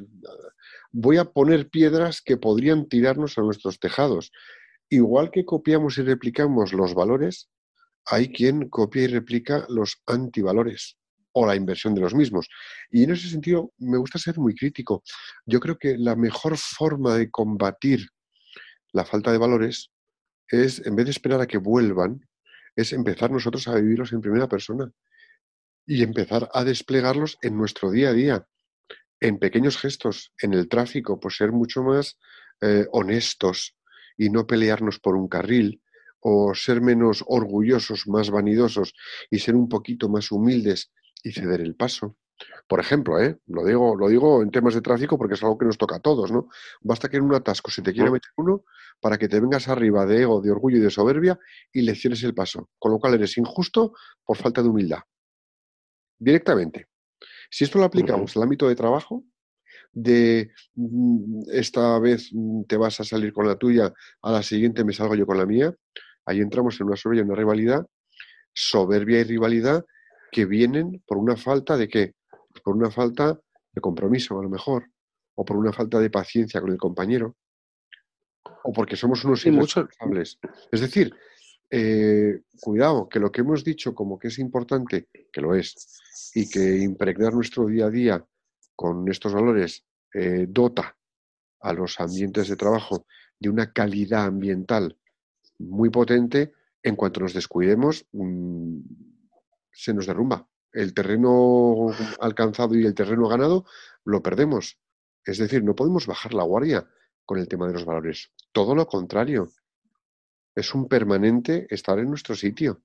voy a poner piedras que podrían tirarnos a nuestros tejados. Igual que copiamos y replicamos los valores, hay quien copia y replica los antivalores o la inversión de los mismos. Y en ese sentido me gusta ser muy crítico. Yo creo que la mejor forma de combatir la falta de valores es, en vez de esperar a que vuelvan, es empezar nosotros a vivirlos en primera persona y empezar a desplegarlos en nuestro día a día en pequeños gestos, en el tráfico, por ser mucho más eh, honestos y no pelearnos por un carril, o ser menos orgullosos, más vanidosos y ser un poquito más humildes y ceder el paso. Por ejemplo, ¿eh? lo, digo, lo digo en temas de tráfico porque es algo que nos toca a todos, ¿no? Basta que en un atasco se te quiera meter uno para que te vengas arriba de ego, de orgullo y de soberbia y le cierres el paso, con lo cual eres injusto por falta de humildad. Directamente. Si esto lo aplicamos al ámbito de trabajo, de mm, esta vez mm, te vas a salir con la tuya, a la siguiente me salgo yo con la mía, ahí entramos en una soberbia, una rivalidad, soberbia y rivalidad que vienen por una falta de qué? Por una falta de compromiso, a lo mejor, o por una falta de paciencia con el compañero, o porque somos unos irresponsables. Es decir, eh, cuidado, que lo que hemos dicho como que es importante, que lo es, y que impregnar nuestro día a día con estos valores eh, dota a los ambientes de trabajo de una calidad ambiental muy potente, en cuanto nos descuidemos, mm, se nos derrumba. El terreno alcanzado y el terreno ganado lo perdemos. Es decir, no podemos bajar la guardia con el tema de los valores. Todo lo contrario. Es un permanente estar en nuestro sitio.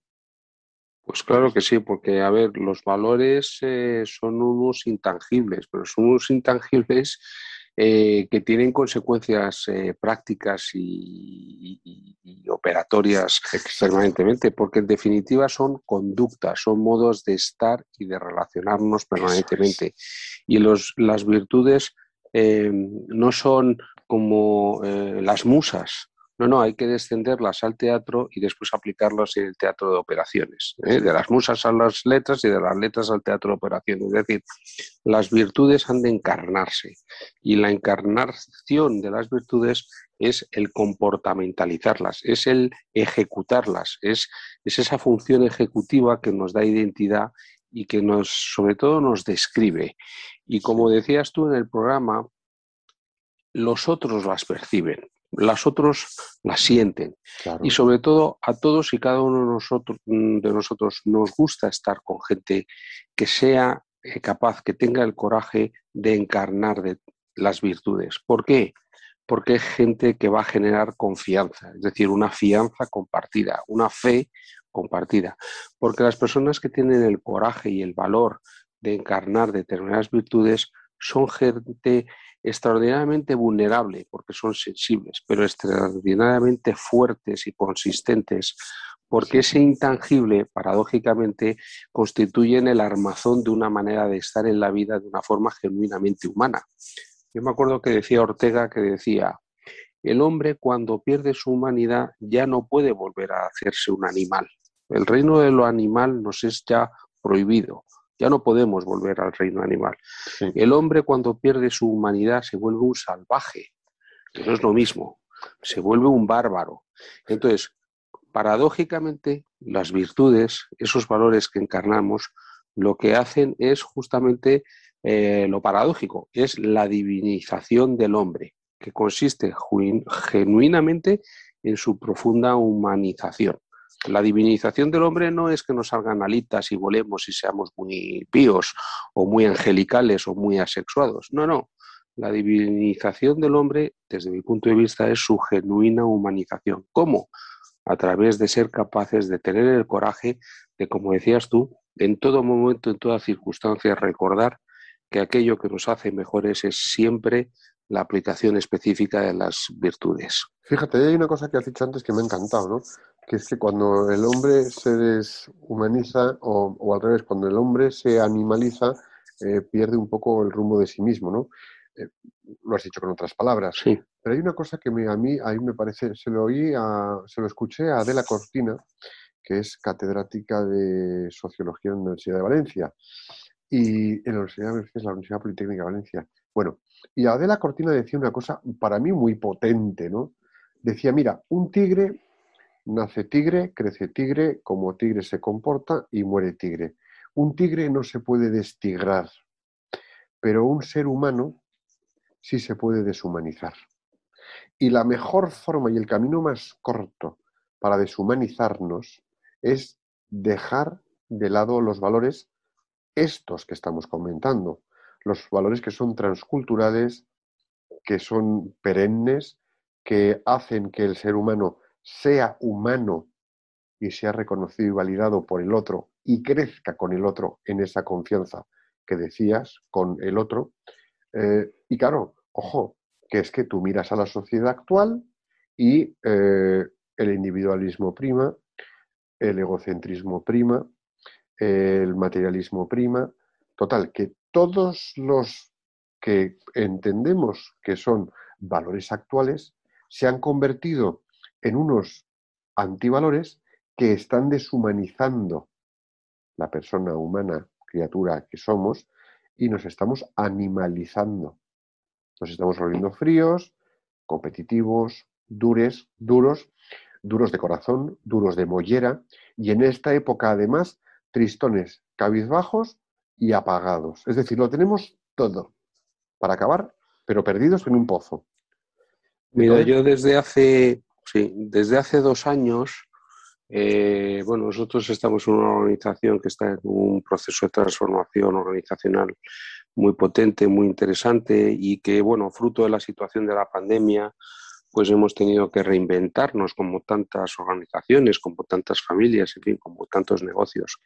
Pues claro que sí, porque, a ver, los valores eh, son unos intangibles, pero son unos intangibles eh, que tienen consecuencias eh, prácticas y, operatorias permanentemente, porque en definitiva son conductas, son modos de estar y de relacionarnos permanentemente. Y los, las virtudes no son como eh, las musas. No, no, hay que descenderlas al teatro y después aplicarlas en el teatro de operaciones. ¿eh? De las musas a las letras y de las letras al teatro de operaciones. Es decir, las virtudes han de encarnarse y la encarnación de las virtudes es el comportamentalizarlas, es el ejecutarlas, es, es esa función ejecutiva que nos da identidad y que nos, sobre todo, nos describe. Y como decías tú en el programa, los otros las perciben, los otros las sienten. Y sobre todo, a todos y cada uno de nosotros, de nosotros nos gusta estar con gente que sea eh, capaz, que tenga el coraje de encarnar de las virtudes. ¿Por qué? Porque es gente que va a generar confianza, es decir, una fianza compartida, una fe compartida. Porque las personas que tienen el coraje y el valor de encarnar determinadas virtudes son gente extraordinariamente vulnerable porque son sensibles, pero extraordinariamente fuertes y consistentes porque ese intangible, paradójicamente, constituyen el armazón de una manera de estar en la vida de una forma genuinamente humana. Yo me acuerdo que decía Ortega que decía, el hombre cuando pierde su humanidad ya no puede volver a hacerse un animal. El reino de lo animal nos es ya prohibido. Ya no podemos volver al reino animal. El hombre cuando pierde su humanidad se vuelve un salvaje, no es lo mismo, se vuelve un bárbaro. Entonces, paradójicamente, las virtudes, esos valores que encarnamos, lo que hacen es justamente eh, lo paradójico, es la divinización del hombre, que consiste genuinamente en su profunda humanización. La divinización del hombre no es que nos salgan alitas y volemos y seamos muy píos o muy angelicales o muy asexuados. No, no. La divinización del hombre, desde mi punto de vista, es su genuina humanización. ¿Cómo? A través de ser capaces de tener el coraje de, como decías tú, en todo momento, en toda circunstancia, recordar que aquello que nos hace mejores es siempre la aplicación específica de las virtudes. Fíjate, hay una cosa que has dicho antes que me ha encantado, ¿no? Que es que cuando el hombre se deshumaniza, o, al revés, cuando el hombre se animaliza, eh, pierde un poco el rumbo de sí mismo, ¿no? Eh, lo has dicho con otras palabras. Sí. Pero hay una cosa que a mí, a me parece, se lo oí, se lo escuché a Adela Cortina, que es catedrática de Sociología en la Universidad de Valencia, y en la Universidad de es la Universidad Politécnica de Valencia. Bueno, y Adela Cortina decía una cosa para mí muy potente, ¿no? Decía, mira, un tigre Nace tigre, crece tigre, como tigre se comporta y muere tigre. Un tigre no se puede destigrar, pero un ser humano sí se puede deshumanizar. Y la mejor forma y el camino más corto para deshumanizarnos es dejar de lado los valores estos que estamos comentando, los valores que son transculturales, que son perennes, que hacen que el ser humano sea humano y sea reconocido y validado por el otro y crezca con el otro en esa confianza que decías con el otro. Eh, y claro, ojo, que es que tú miras a la sociedad actual y eh, el individualismo prima, el egocentrismo prima, el materialismo prima. Total, que todos los que entendemos que son valores actuales se han convertido en unos antivalores que están deshumanizando la persona humana, criatura que somos, y nos estamos animalizando. Nos estamos volviendo fríos, competitivos, dures, duros, duros de corazón, duros de mollera, y en esta época además tristones, cabizbajos y apagados. Es decir, lo tenemos todo para acabar, pero perdidos en un pozo. Mira, yo desde hace Sí, desde hace dos años, eh, bueno, nosotros estamos en una organización que está en un proceso de transformación organizacional muy potente, muy interesante y que, bueno, fruto de la situación de la pandemia, pues hemos tenido que reinventarnos como tantas organizaciones, como tantas familias, en fin, como tantos negocios.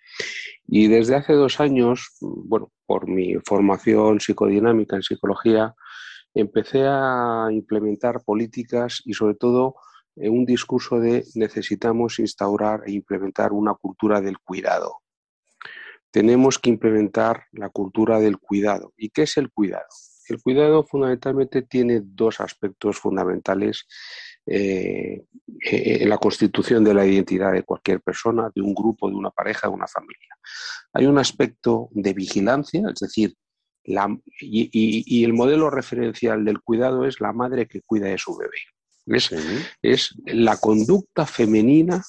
Y desde hace dos años, bueno, por mi formación psicodinámica en psicología, empecé a implementar políticas y sobre todo un discurso de necesitamos instaurar e implementar una cultura del cuidado. Tenemos que implementar la cultura del cuidado. ¿Y qué es el cuidado? el cuidado fundamentalmente tiene dos aspectos fundamentales eh, eh, en la constitución de la identidad de cualquier persona, de un grupo, de una pareja, de una familia. Hay un aspecto de vigilancia, es decir, y, el modelo referencial del cuidado es la madre que cuida de su bebé. Es, la conducta femenina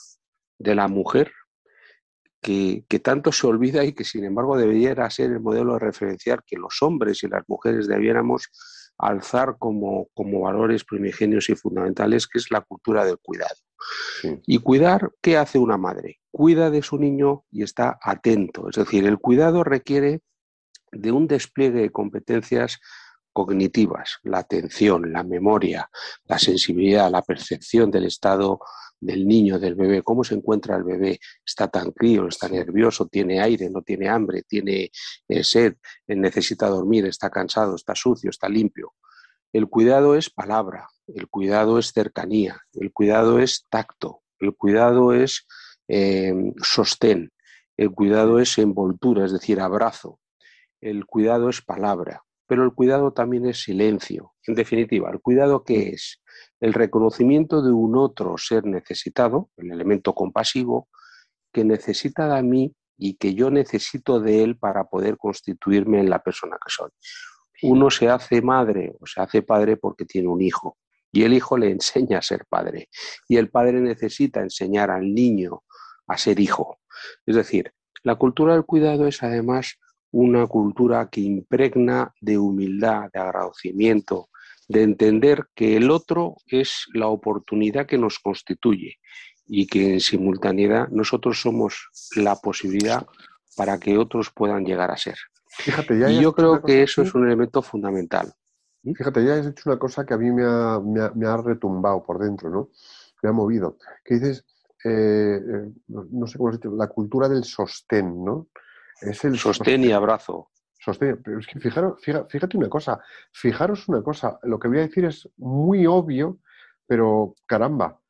de la mujer que, tanto se olvida y que sin embargo debería ser el modelo referencial que los hombres y las mujeres debiéramos alzar como, como valores primigenios y fundamentales, que es la cultura del cuidado. Y cuidar, ¿qué hace una madre? Cuida de su niño y está atento. Es decir, el cuidado requiere de un despliegue de competencias cognitivas, la atención, la memoria, la sensibilidad, la percepción del estado del niño, del bebé, cómo se encuentra el bebé, está tan crío, está nervioso, tiene aire, no tiene hambre, tiene eh, sed, necesita dormir, está cansado, está sucio, está limpio. El cuidado es palabra, el cuidado es cercanía, el cuidado es tacto, el cuidado es eh, sostén, el cuidado es envoltura, es decir, abrazo, el cuidado es palabra, pero el cuidado también es silencio. En definitiva, ¿el cuidado qué es? El reconocimiento de un otro ser necesitado, el elemento compasivo, que necesita de mí y que yo necesito de él para poder constituirme en la persona que soy. Uno se hace madre o se hace padre porque tiene un hijo y el hijo le enseña a ser padre y el padre necesita enseñar al niño a ser hijo. Es decir, la cultura del cuidado es además una cultura que impregna de humildad, de agradecimiento, de entender que el otro es la oportunidad que nos constituye y que en simultaneidad nosotros somos la posibilidad para que otros puedan llegar a ser. Fíjate, ya y yo creo que eso es un elemento fundamental. ¿Mm? Fíjate, ya has hecho una cosa que a mí me ha, me ha, retumbado por dentro, ¿no? Me ha movido. Que dices, eh, eh, no sé cómo has dicho, la cultura del sostén, ¿no? Es el sostén y abrazo. Sostén, pero es que fijaros, fíjate una cosa, fijaros una cosa, lo que voy a decir es muy obvio, pero caramba,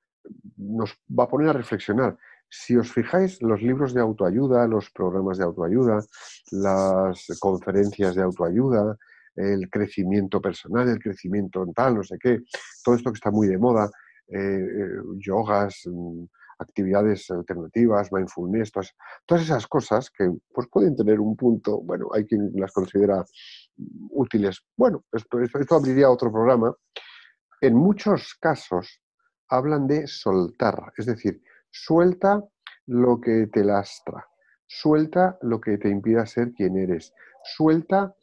nos va a poner a reflexionar. Si os fijáis, los libros de autoayuda, los programas de autoayuda, las conferencias de autoayuda, el crecimiento personal, el crecimiento tal, no sé qué, todo esto que está muy de moda, eh, eh, yogas, mm, actividades alternativas, mindfulness, todas, todas esas cosas que pues, pueden tener un punto, bueno, hay quien las considera útiles. Bueno, esto, esto, abriría otro programa. En muchos casos hablan de soltar, es decir, suelta lo que te lastra, suelta lo que te impida ser quien eres, suelta,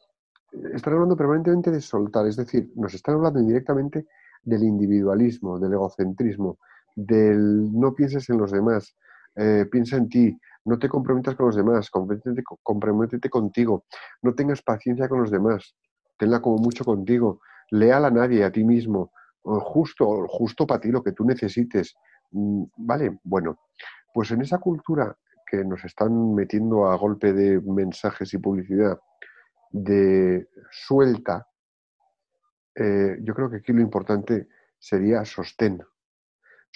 están hablando permanentemente de soltar, es decir, nos están hablando indirectamente del individualismo, del egocentrismo, del no pienses en los demás, eh, piensa en ti, no te comprometas con los demás, comprométete, contigo, no tengas paciencia con los demás, tenla como mucho contigo, leal a nadie, a ti mismo, justo, justo para ti lo que tú necesites. Mm, vale, bueno, pues en esa cultura que nos están metiendo a golpe de mensajes y publicidad de suelta, eh, yo creo que aquí lo importante sería sostén,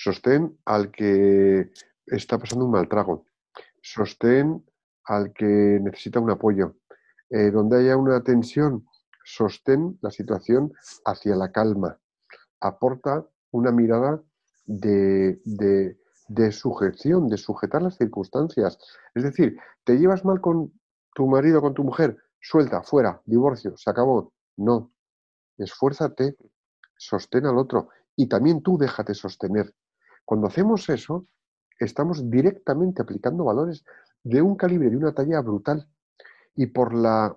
Sostén al que está pasando un mal trago. Sostén al que necesita un apoyo. Eh, donde haya una tensión, sostén la situación hacia la calma. Aporta una mirada de, de sujeción, de sujetar las circunstancias. Es decir, te llevas mal con tu marido, con tu mujer, suelta, fuera, divorcio, se acabó. No, esfuérzate, sostén al otro y también tú déjate sostener. Cuando hacemos eso, estamos directamente aplicando valores de un calibre, de una talla brutal. Y por la,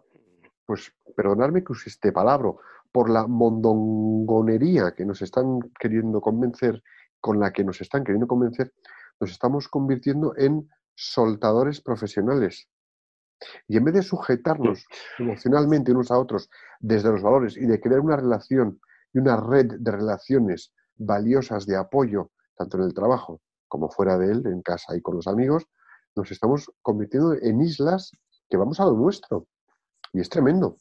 pues, perdonadme que use este palabra, por la mondongonería que nos están queriendo convencer, con la que nos están queriendo convencer, nos estamos convirtiendo en soltadores profesionales. Y en vez de sujetarnos emocionalmente unos a otros desde los valores y de crear una relación y una red de relaciones valiosas de apoyo tanto en el trabajo como fuera de él, en casa y con los amigos, nos estamos convirtiendo en islas que vamos a lo nuestro. Y es tremendo.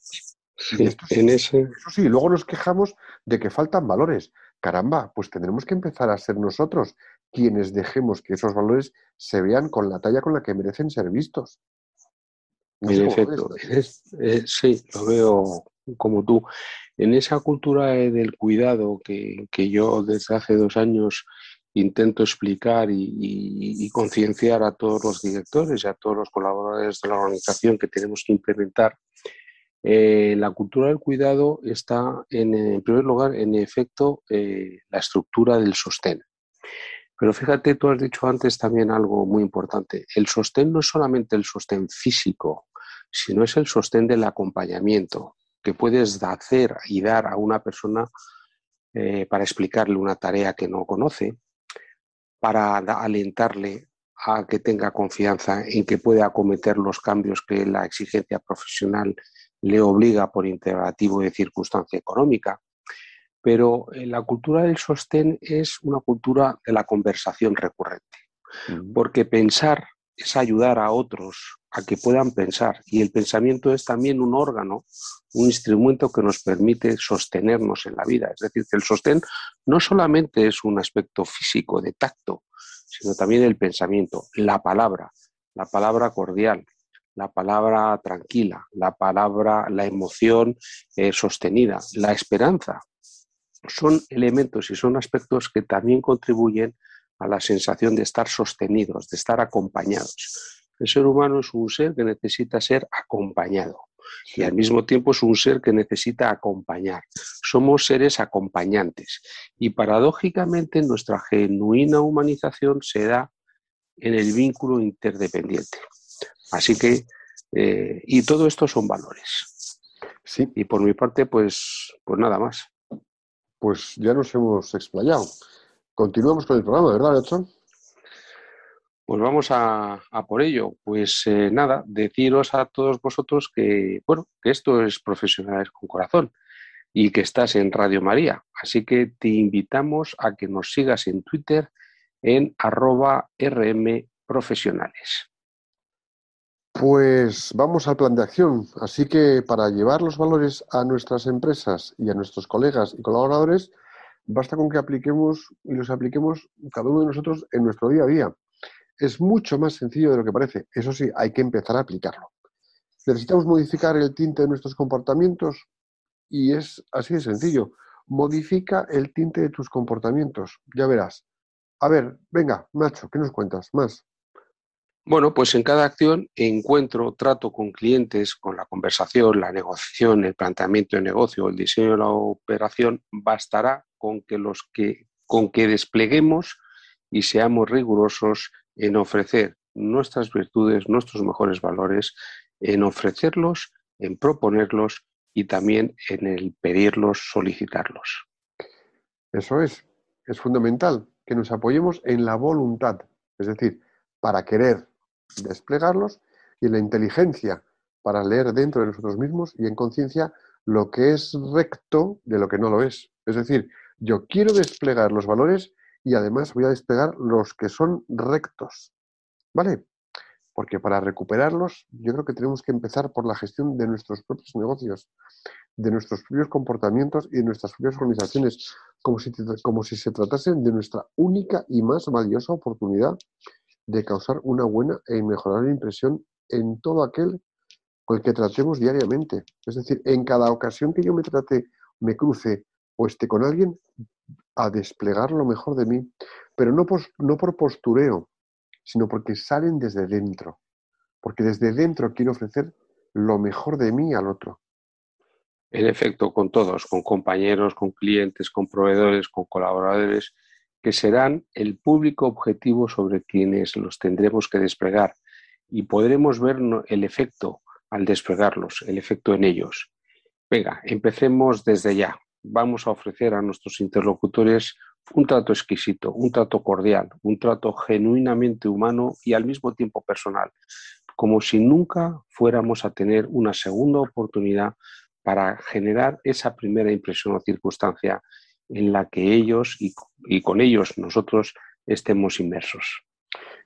en ese... Eso sí, luego nos quejamos de que faltan valores. Caramba, pues tendremos que empezar a ser nosotros quienes dejemos que esos valores se vean con la talla con la que merecen ser vistos. en efecto, eh, sí, lo veo, como tú. En esa cultura del cuidado que, yo desde hace dos años intento explicar y, concienciar a todos los directores y a todos los colaboradores de la organización que tenemos que implementar, eh, la cultura del cuidado está, en, primer lugar, en efecto, eh, la estructura del sostén. Pero fíjate, tú has dicho antes también algo muy importante. El sostén no es solamente el sostén físico, sino es el sostén del acompañamiento que puedes hacer y dar a una persona eh, para explicarle una tarea que no conoce, para alentarle a que tenga confianza en que pueda acometer los cambios que la exigencia profesional le obliga por integrativo de circunstancia económica. Pero eh, la cultura del sostén es una cultura de la conversación recurrente, porque pensar es ayudar a otros a que puedan pensar y el pensamiento es también un órgano, un instrumento que nos permite sostenernos en la vida. Es decir, que el sostén no solamente es un aspecto físico de tacto, sino también el pensamiento, la palabra, la palabra cordial, la palabra tranquila, la palabra, la emoción eh, sostenida, la esperanza. Son elementos y son aspectos que también contribuyen a la sensación de estar sostenidos, de estar acompañados. El ser humano es un ser que necesita ser acompañado y al mismo tiempo es un ser que necesita acompañar. Somos seres acompañantes y paradójicamente nuestra genuina humanización se da en el vínculo interdependiente. Así que, eh, y todo esto son valores. Sí. Y por mi parte, pues, pues nada más. Pues ya nos hemos explayado. Continuamos con el programa, ¿verdad, Edson? Pues vamos a, por ello. Pues eh, nada, deciros a todos vosotros que, bueno, que esto es Profesionales con Corazón y que estás en Radio María. Así que te invitamos a que nos sigas en Twitter en arroba rmprofesionales. Pues vamos al plan de acción. Así que para llevar los valores a nuestras empresas y a nuestros colegas y colaboradores, basta con que apliquemos y los apliquemos cada uno de nosotros en nuestro día a día. Es mucho más sencillo de lo que parece. Eso sí, hay que empezar a aplicarlo. Necesitamos modificar el tinte de nuestros comportamientos y es así de sencillo. Modifica el tinte de tus comportamientos. Ya verás. A ver, venga, Nacho, ¿qué nos cuentas? Más. Bueno, pues en cada acción encuentro, trato con clientes, con la conversación, la negociación, el planteamiento de negocio, el diseño de la operación, bastará con que los que con que despleguemos y seamos rigurosos en ofrecer nuestras virtudes, nuestros mejores valores, en ofrecerlos, en proponerlos y también en el pedirlos, solicitarlos. Eso es, es fundamental que nos apoyemos en la voluntad, es decir, para querer desplegarlos y en la inteligencia para leer dentro de nosotros mismos y en conciencia lo que es recto de lo que no lo es. Es decir, yo quiero desplegar los valores y además voy a desplegar los que son rectos. ¿Vale? Porque para recuperarlos, yo creo que tenemos que empezar por la gestión de nuestros propios negocios, de nuestros propios comportamientos y de nuestras propias organizaciones, como si, como si se tratasen de nuestra única y más valiosa oportunidad de causar una buena e inmejorable impresión en todo aquel con el que tratemos diariamente. Es decir, en cada ocasión que yo me trate, me cruce o esté con alguien, a desplegar lo mejor de mí, pero no por, no por postureo, sino porque salen desde dentro, porque desde dentro quiero ofrecer lo mejor de mí al otro. En efecto, con todos, con compañeros, con clientes, con proveedores, con colaboradores, que serán el público objetivo sobre quienes los tendremos que desplegar y podremos ver el efecto al desplegarlos, el efecto en ellos. Venga, empecemos desde ya. Vamos a ofrecer a nuestros interlocutores un trato exquisito, un trato cordial, un trato genuinamente humano y al mismo tiempo personal, como si nunca fuéramos a tener una segunda oportunidad para generar esa primera impresión o circunstancia en la que ellos y, con ellos nosotros estemos inmersos.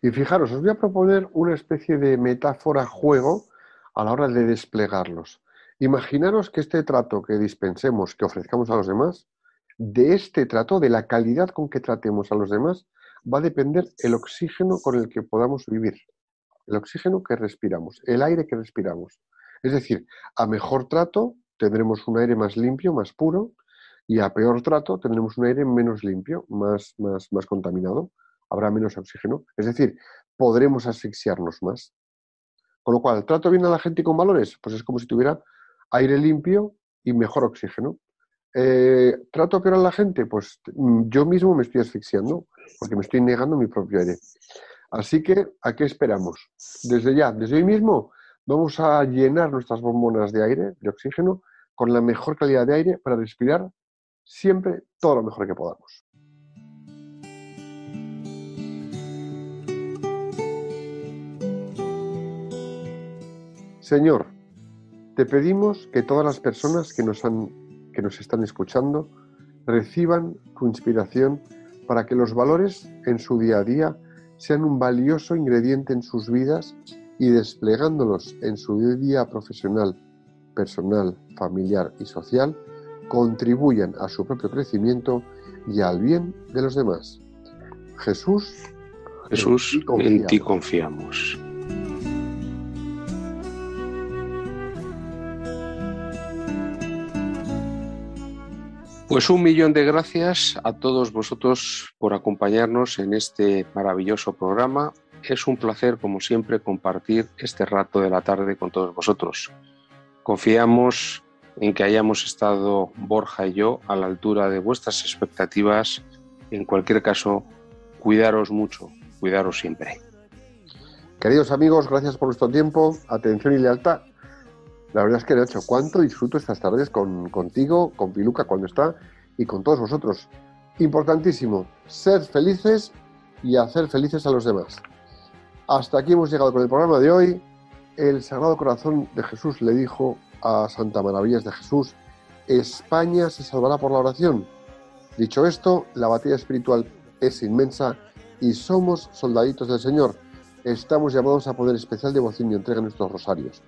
Y fijaros, os voy a proponer una especie de metáfora juego a la hora de desplegarlos. Imaginaros que este trato que dispensemos, que ofrezcamos a los demás, de este trato, de la calidad con que tratemos a los demás, va a depender el oxígeno con el que podamos vivir, el oxígeno que respiramos, el aire que respiramos. Es decir, a mejor trato, tendremos un aire más limpio, más puro, y a peor trato tendremos un aire menos limpio, más, más, más contaminado, habrá menos oxígeno. Es decir, podremos asfixiarnos más. Con lo cual, ¿trato bien a la gente con valores? Pues es como si tuviera aire limpio y mejor oxígeno. Eh, ¿Trato peor a la gente? Pues mm, yo mismo me estoy asfixiando porque me estoy negando mi propio aire. Así que, ¿a qué esperamos? Desde ya, desde hoy mismo, vamos a llenar nuestras bombonas de aire, de oxígeno, con la mejor calidad de aire para respirar siempre todo lo mejor que podamos. Señor, te pedimos que todas las personas que nos, han, que nos están escuchando reciban tu inspiración para que los valores en su día a día sean un valioso ingrediente en sus vidas y desplegándolos en su día a día profesional, personal, familiar y social, contribuyan a su propio crecimiento y al bien de los demás. Jesús, Jesús, en ti confiamos. Pues un millón de gracias a todos vosotros por acompañarnos en este maravilloso programa. Es un placer, como siempre, compartir este rato de la tarde con todos vosotros. Confiamos en que hayamos estado Borja y yo a la altura de vuestras expectativas. En cualquier caso, cuidaros mucho, cuidaros siempre. Queridos amigos, gracias por vuestro tiempo, atención y lealtad. La verdad es que, hecho cuánto disfruto estas tardes con, contigo, con Piluca cuando está y con todos vosotros. Importantísimo, ser felices y hacer felices a los demás. Hasta aquí hemos llegado con el programa de hoy. El Sagrado Corazón de Jesús le dijo a Santa Maravillas de Jesús, España se salvará por la oración. Dicho esto, la batalla espiritual es inmensa y somos soldaditos del Señor. Estamos llamados a poner especial devoción y entrega en nuestros rosarios.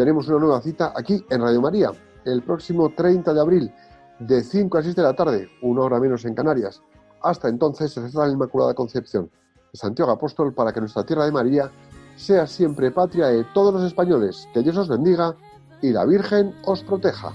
Tenemos una nueva cita aquí en Radio María, el próximo 30 de abril, de 5 a 6 de la tarde, una hora menos en Canarias. Hasta entonces, se la Inmaculada Concepción Santiago Apóstol para que nuestra tierra de María sea siempre patria de todos los españoles. Que Dios os bendiga y la Virgen os proteja.